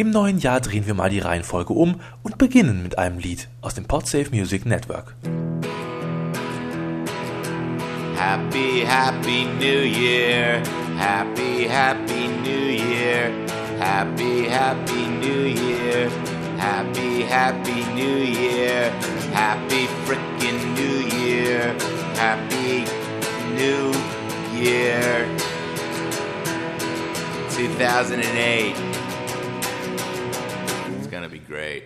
Im neuen Jahr drehen wir mal die Reihenfolge um und beginnen mit einem Lied aus dem Podsafe Music Network. Happy, happy New Year. Happy, happy New Year. Happy, happy New Year. Happy, happy New Year. Happy frickin' New Year. Happy New Year. 2008. Great.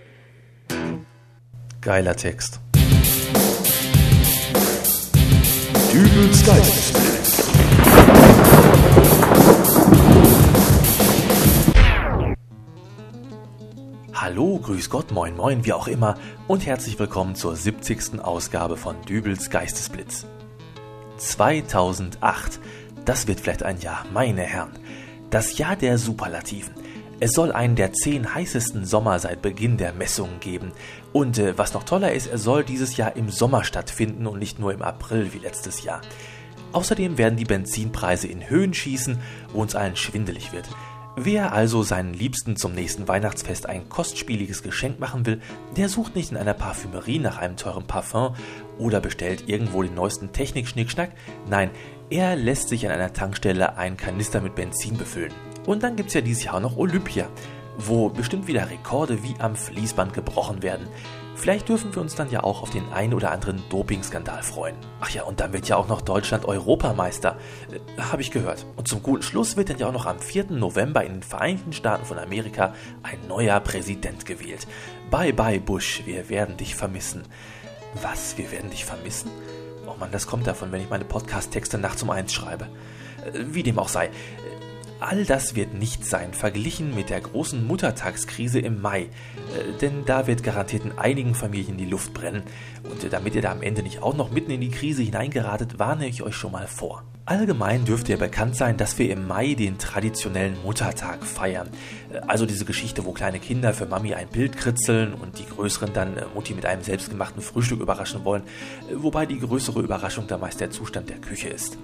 Geiler Text. Dübels Geistesblitz. Hallo, grüß Gott, moin moin, wie auch immer und herzlich willkommen zur 70. Ausgabe von Dübels Geistesblitz. 2008, das wird vielleicht ein Jahr, meine Herren. Das Jahr der Superlativen. Es soll einen der zehn heißesten Sommer seit Beginn der Messungen geben. Und äh, was noch toller ist, er soll dieses Jahr im Sommer stattfinden und nicht nur im April wie letztes Jahr. Außerdem werden die Benzinpreise in Höhen schießen, wo uns allen schwindelig wird. Wer also seinen Liebsten zum nächsten Weihnachtsfest ein kostspieliges Geschenk machen will, der sucht nicht in einer Parfümerie nach einem teuren Parfum oder bestellt irgendwo den neuesten Technik-Schnickschnack. Nein, er lässt sich an einer Tankstelle einen Kanister mit Benzin befüllen. Und dann gibt's ja dieses Jahr noch Olympia, wo bestimmt wieder Rekorde wie am Fließband gebrochen werden. Vielleicht dürfen wir uns dann ja auch auf den einen oder anderen Dopingskandal freuen. Ach ja, und dann wird ja auch noch Deutschland Europameister, äh, habe ich gehört. Und zum guten Schluss wird dann ja auch noch am 4. November in den Vereinigten Staaten von Amerika ein neuer Präsident gewählt. Bye bye Bush, wir werden dich vermissen. Was, wir werden dich vermissen? Oh Mann, das kommt davon, wenn ich meine Podcast-Texte nachts um eins schreibe. Äh, Wie dem auch sei. All das wird nicht sein, verglichen mit der großen Muttertagskrise im Mai. Äh, denn da wird garantiert in einigen Familien die Luft brennen. Und äh, damit ihr da am Ende nicht auch noch mitten in die Krise hineingeratet, warne ich euch schon mal vor. Allgemein dürfte ja bekannt sein, dass wir im Mai den traditionellen Muttertag feiern. Äh, Also diese Geschichte, wo kleine Kinder für Mami ein Bild kritzeln und die Größeren dann äh, Mutti mit einem selbstgemachten Frühstück überraschen wollen, äh, wobei die größere Überraschung da meist der Zustand der Küche ist.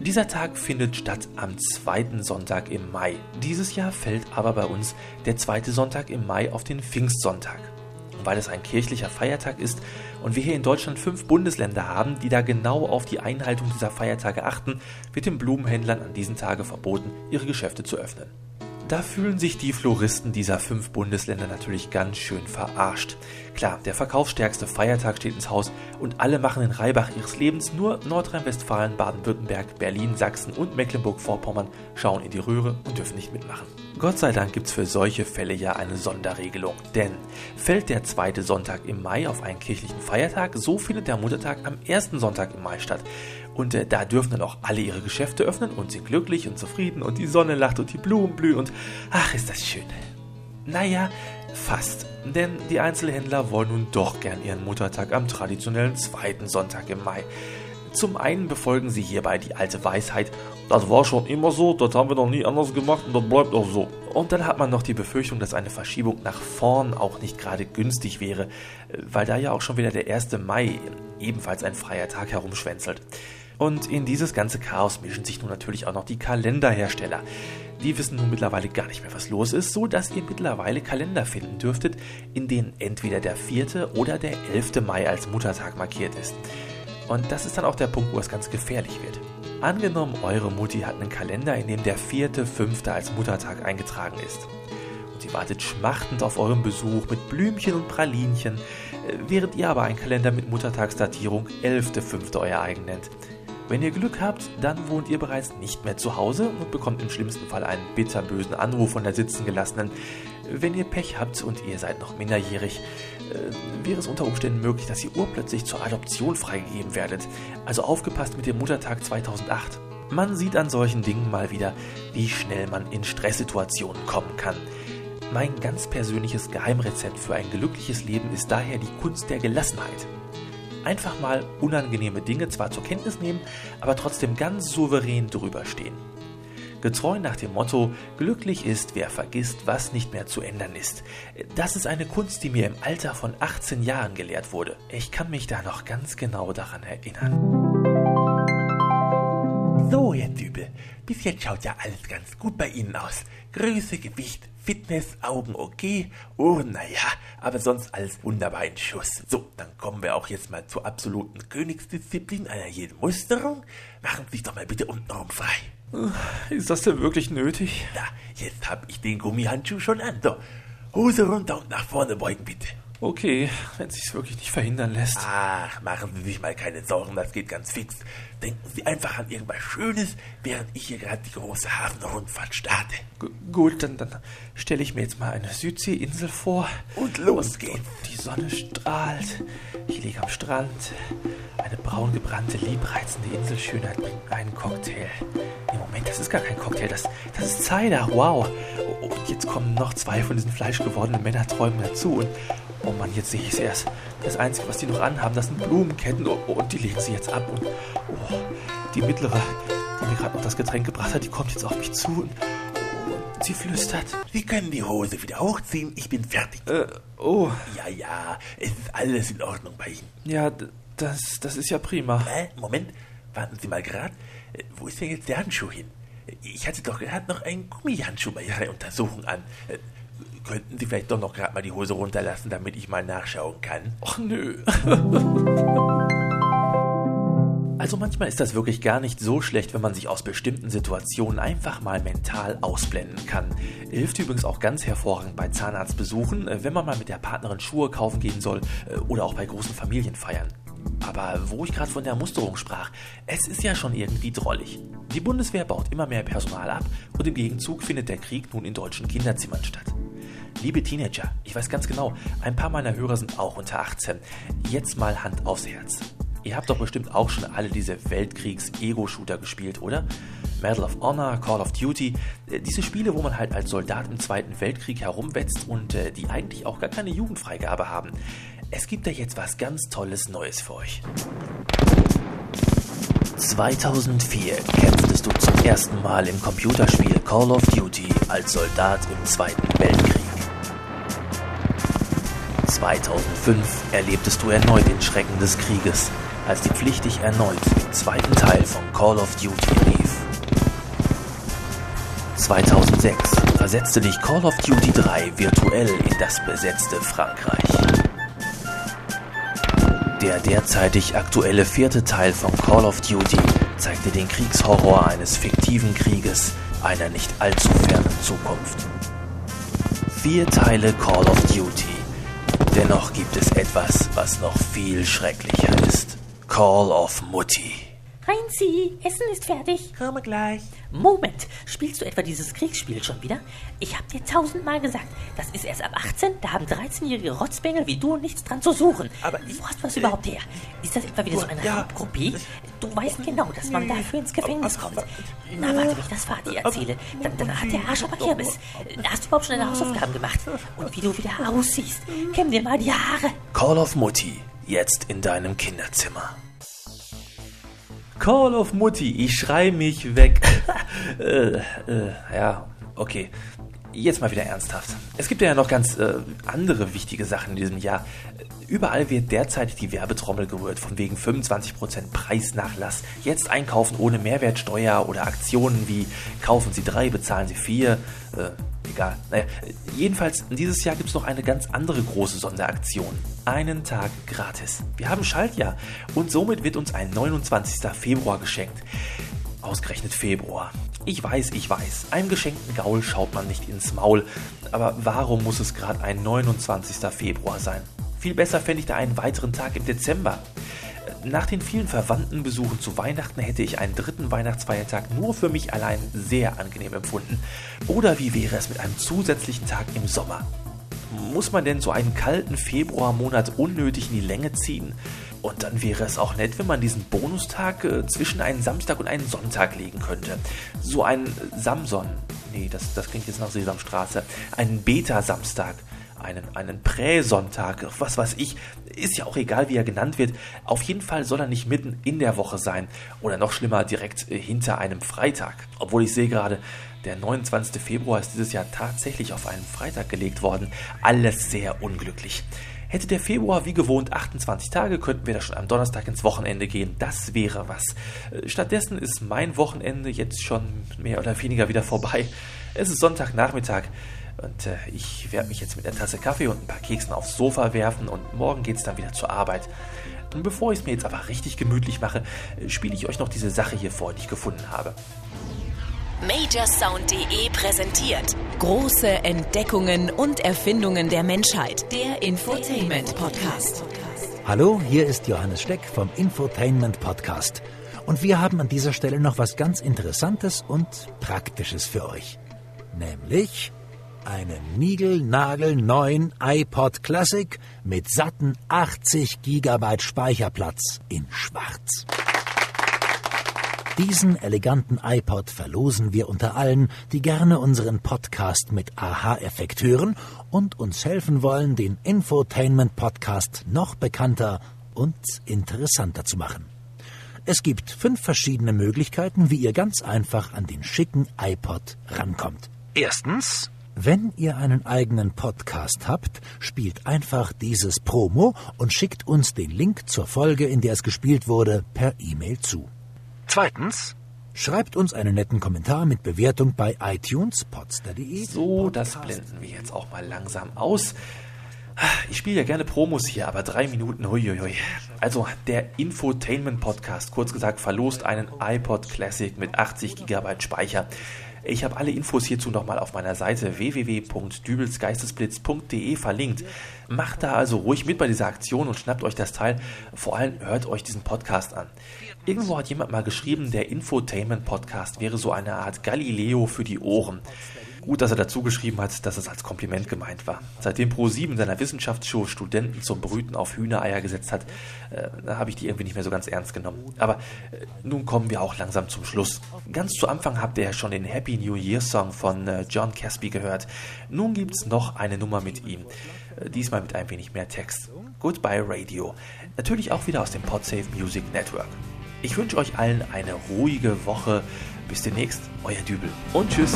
Dieser Tag findet statt am zweiten Sonntag im Mai. Dieses Jahr fällt aber bei uns der zweite Sonntag im Mai auf den Pfingstsonntag. Und weil es ein kirchlicher Feiertag ist und wir hier in Deutschland fünf Bundesländer haben, die da genau auf die Einhaltung dieser Feiertage achten, wird den Blumenhändlern an diesen Tage verboten, ihre Geschäfte zu öffnen. Da fühlen sich die Floristen dieser fünf Bundesländer natürlich ganz schön verarscht. Klar, der verkaufsstärkste Feiertag steht ins Haus und alle machen den Reibach ihres Lebens, nur Nordrhein-Westfalen, Baden-Württemberg, Berlin, Sachsen und Mecklenburg-Vorpommern schauen in die Röhre und dürfen nicht mitmachen. Gott sei Dank gibt's für solche Fälle ja eine Sonderregelung, denn fällt der zweite Sonntag im Mai auf einen kirchlichen Feiertag, so findet der Muttertag am ersten Sonntag im Mai statt. Und äh, da dürfen dann auch alle ihre Geschäfte öffnen und sind glücklich und zufrieden und die Sonne lacht und die Blumen blühen und ach, ist das schön. Naja, fast. Denn die Einzelhändler wollen nun doch gern ihren Muttertag am traditionellen zweiten Sonntag im Mai. Zum einen befolgen sie hierbei die alte Weisheit, das war schon immer so, das haben wir noch nie anders gemacht und das bleibt auch so. Und dann hat man noch die Befürchtung, dass eine Verschiebung nach vorn auch nicht gerade günstig wäre, weil da ja auch schon wieder der 1. Mai, ebenfalls ein freier Tag, herumschwänzelt. Und in dieses ganze Chaos mischen sich nun natürlich auch noch die Kalenderhersteller. Die wissen nun mittlerweile gar nicht mehr, was los ist, so dass ihr mittlerweile Kalender finden dürftet, in denen entweder der 4. oder der 11. Mai als Muttertag markiert ist. Und das ist dann auch der Punkt, wo es ganz gefährlich wird. Angenommen, eure Mutti hat einen Kalender, in dem der 4.5. als Muttertag eingetragen ist. Und sie wartet schmachtend auf euren Besuch mit Blümchen und Pralinchen, äh, während ihr aber einen Kalender mit Muttertagsdatierung 11.5. euer eigen nennt. Wenn ihr Glück habt, dann wohnt ihr bereits nicht mehr zu Hause und bekommt im schlimmsten Fall einen bitterbösen Anruf von der Sitzengelassenen. Wenn ihr Pech habt und ihr seid noch minderjährig, äh, wäre es unter Umständen möglich, dass ihr urplötzlich zur Adoption freigegeben werdet. Also aufgepasst mit dem Muttertag 2008. Man sieht an solchen Dingen mal wieder, wie schnell man in Stresssituationen kommen kann. Mein ganz persönliches Geheimrezept für ein glückliches Leben ist daher die Kunst der Gelassenheit einfach mal unangenehme Dinge zwar zur Kenntnis nehmen, aber trotzdem ganz souverän drüber stehen. Getreu nach dem Motto, glücklich ist, wer vergisst, was nicht mehr zu ändern ist. Das ist eine Kunst, die mir im Alter von 18 Jahren gelehrt wurde. Ich kann mich da noch ganz genau daran erinnern. So, Herr Dübel, bis jetzt schaut ja alles ganz gut bei Ihnen aus. Größe, Gewicht, Fitness, Augen okay, Ohren naja, aber sonst alles wunderbar in Schuss. So, dann kommen wir auch jetzt mal zur absoluten Königsdisziplin einer jeden Musterung. Machen Sie sich doch mal bitte untenrum frei. Ist das denn wirklich nötig? Na, jetzt hab ich den Gummihandschuh schon an. So, Hose runter und nach vorne beugen bitte. Okay, wenn sich's wirklich nicht verhindern lässt. Ach, machen Sie sich mal keine Sorgen, das geht ganz fix. Denken Sie einfach an irgendwas Schönes, während ich hier gerade die große Hafenrundfahrt starte. G gut, dann, dann stelle ich mir jetzt mal eine Südseeinsel vor. Und los geht's. Die Sonne strahlt. Ich liege am Strand. Eine braun gebrannte, liebreizende Inselschönheit bringt einen Cocktail. Nee, Moment, das ist gar kein Cocktail, das, das ist Cider, wow. Und jetzt kommen noch zwei von diesen fleischgewordenen Männerträumen dazu. Und oh Mann, jetzt sehe ich es erst. Das Einzige, was die noch anhaben, das sind Blumenketten. Oh, und die legen sie jetzt ab. Und oh, die mittlere, die mir gerade noch das Getränk gebracht hat, die kommt jetzt auf mich zu. Und, und sie flüstert. Sie können die Hose wieder hochziehen, ich bin fertig. Äh, oh, Ja, ja, es ist alles in Ordnung bei Ihnen. ja, das, das ist ja prima. Äh, Moment, warten Sie mal gerade. Äh, Wo ist denn jetzt der Handschuh hin? Ich hatte doch gerade noch einen Gummihandschuh bei Ihrer Untersuchung an. Äh, Könnten Sie vielleicht doch noch gerade mal die Hose runterlassen, damit ich mal nachschauen kann? Ach nö. Also manchmal ist das wirklich gar nicht so schlecht, wenn man sich aus bestimmten Situationen einfach mal mental ausblenden kann. Hilft übrigens auch ganz hervorragend bei Zahnarztbesuchen, äh, wenn man mal mit der Partnerin Schuhe kaufen gehen soll oder auch bei großen Familienfeiern. Aber wo ich gerade von der Musterung sprach, es ist ja schon irgendwie drollig. Die Bundeswehr baut immer mehr Personal ab und im Gegenzug findet der Krieg nun in deutschen Kinderzimmern statt. Liebe Teenager, ich weiß ganz genau, ein paar meiner Hörer sind auch unter 18. Jetzt mal Hand aufs Herz. Ihr habt doch bestimmt auch schon alle diese Weltkriegs-Ego-Shooter gespielt, oder? Medal of Honor, Call of Duty, äh, diese Spiele, wo man halt als Soldat im Zweiten Weltkrieg herumwetzt und äh, die eigentlich auch gar keine Jugendfreigabe haben. Es gibt da jetzt was ganz Tolles Neues für euch. 2004 kämpftest du zum ersten Mal im Computerspiel Call of Duty als Soldat im Zweiten Weltkrieg. 2005 erlebtest du erneut den Schrecken des Krieges, als die Pflicht dich erneut im zweiten Teil von Call of Duty rief. 2006 versetzte dich Call of Duty 3 virtuell in das besetzte Frankreich. Der derzeitig aktuelle vierte Teil von Call of Duty zeigt dir den Kriegshorror eines fiktiven Krieges einer nicht allzu fernen Zukunft. Vier Teile Call of Duty. Dennoch gibt es etwas, was noch viel schrecklicher ist. Call of Mutti. Heinzi, Essen ist fertig. Komme gleich. Moment, spielst du etwa dieses Kriegsspiel schon wieder? Ich hab dir tausendmal gesagt, das ist erst ab 18, da haben 13-jährige Rotzbengel wie du nichts dran zu suchen. Aber ich- Wo hast du das überhaupt her? Ist das etwa wieder so eine Ja. Raubkopie? Du weißt genau, dass man dafür ins Gefängnis kommt. Na, warte, wenn ich das Vati erzähle, dann, dann hat der Arsch aber Kirmes. Hast du überhaupt schon deine Hausaufgaben gemacht? Und wie du wieder aussiehst? Kämm dir mal die Haare. Call of Mutti. Jetzt in deinem Kinderzimmer. Call of Mutti, ich schrei mich weg. äh, äh, ja, okay. Jetzt mal wieder ernsthaft. Es gibt ja noch ganz äh, andere wichtige Sachen in diesem Jahr. Überall wird derzeit die Werbetrommel gerührt, von wegen 25% Preisnachlass. Jetzt einkaufen ohne Mehrwertsteuer oder Aktionen wie kaufen Sie drei, bezahlen Sie vier. Äh, egal. Naja, jedenfalls, dieses Jahr gibt es noch eine ganz andere große Sonderaktion. Einen Tag gratis. Wir haben Schaltjahr und somit wird uns ein 29. Februar geschenkt. Ausgerechnet Februar. Ich weiß, ich weiß, einem geschenkten Gaul schaut man nicht ins Maul, aber warum muss es gerade ein 29. Februar sein? Viel besser fände ich da einen weiteren Tag im Dezember. Nach den vielen Verwandtenbesuchen zu Weihnachten hätte ich einen dritten Weihnachtsfeiertag nur für mich allein sehr angenehm empfunden. Oder wie wäre es mit einem zusätzlichen Tag im Sommer? Muss man denn so einen kalten Februarmonat unnötig in die Länge ziehen? Und dann wäre es auch nett, wenn man diesen Bonustag äh, zwischen einen Samstag und einen Sonntag legen könnte. So ein Samson. Nee, das, das klingt jetzt nach Sesamstraße. Einen Beta-Samstag. Einen, einen Prä-Sonntag. Was weiß ich. Ist ja auch egal, wie er genannt wird. Auf jeden Fall soll er nicht mitten in der Woche sein. Oder noch schlimmer, direkt äh, hinter einem Freitag. Obwohl ich sehe gerade, der 29. Februar ist dieses Jahr tatsächlich auf einen Freitag gelegt worden. Alles sehr unglücklich. Hätte der Februar wie gewohnt 28 Tage, könnten wir da schon am Donnerstag ins Wochenende gehen. Das wäre was. Äh, Stattdessen ist mein Wochenende jetzt schon mehr oder weniger wieder vorbei. Es ist Sonntagnachmittag. Und äh, ich werde mich jetzt mit einer Tasse Kaffee und ein paar Keksen aufs Sofa werfen und morgen geht es dann wieder zur Arbeit. Und bevor ich es mir jetzt aber richtig gemütlich mache, äh, spiele ich euch noch diese Sache hier vor, die ich gefunden habe. Majorsound.de präsentiert große Entdeckungen und Erfindungen der Menschheit. Der Infotainment Podcast. Hallo, hier ist Johannes Steck vom Infotainment Podcast. Und wir haben an dieser Stelle noch was ganz Interessantes und Praktisches für euch. Nämlich einen niegelnagelneuen iPod Classic mit satten 80 GB Speicherplatz in Schwarz. Diesen eleganten iPod verlosen wir unter allen, die gerne unseren Podcast mit Aha-Effekt hören und uns helfen wollen, den Infotainment-Podcast noch bekannter und interessanter zu machen. Es gibt fünf verschiedene Möglichkeiten, wie ihr ganz einfach an den schicken iPod rankommt. Erstens, wenn ihr einen eigenen Podcast habt, spielt einfach dieses Promo und schickt uns den Link zur Folge, in der es gespielt wurde, per E-Mail zu. Zweitens, schreibt uns einen netten Kommentar mit Bewertung bei iTunes, podster.de. So, das blenden wir jetzt auch mal langsam aus. Ich spiele ja gerne Promos hier, aber drei Minuten, huiuiui. Also, der Infotainment Podcast, kurz gesagt, verlost einen iPod Classic mit 80 GB Speicher. Ich habe alle Infos hierzu nochmal auf meiner Seite www.dübelsgeistesblitz.de verlinkt. Macht da also ruhig mit bei dieser Aktion und schnappt euch das Teil. Vor allem hört euch diesen Podcast an. Irgendwo hat jemand mal geschrieben, der Infotainment Podcast wäre so eine Art Galileo für die Ohren. Gut, dass er dazu geschrieben hat, dass es als Kompliment gemeint war. Seitdem Pro7 in seiner Wissenschaftsshow Studenten zum Brüten auf Hühnereier gesetzt hat, äh, habe ich die irgendwie nicht mehr so ganz ernst genommen. Aber äh, nun kommen wir auch langsam zum Schluss. Ganz zu Anfang habt ihr ja schon den Happy New Year Song von äh, John Casby gehört. Nun gibt's noch eine Nummer mit ihm. Äh, diesmal mit ein wenig mehr Text. Goodbye Radio. Natürlich auch wieder aus dem Podsafe Music Network. Ich wünsche euch allen eine ruhige Woche. Bis demnächst, euer Dübel und tschüss.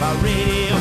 My radio.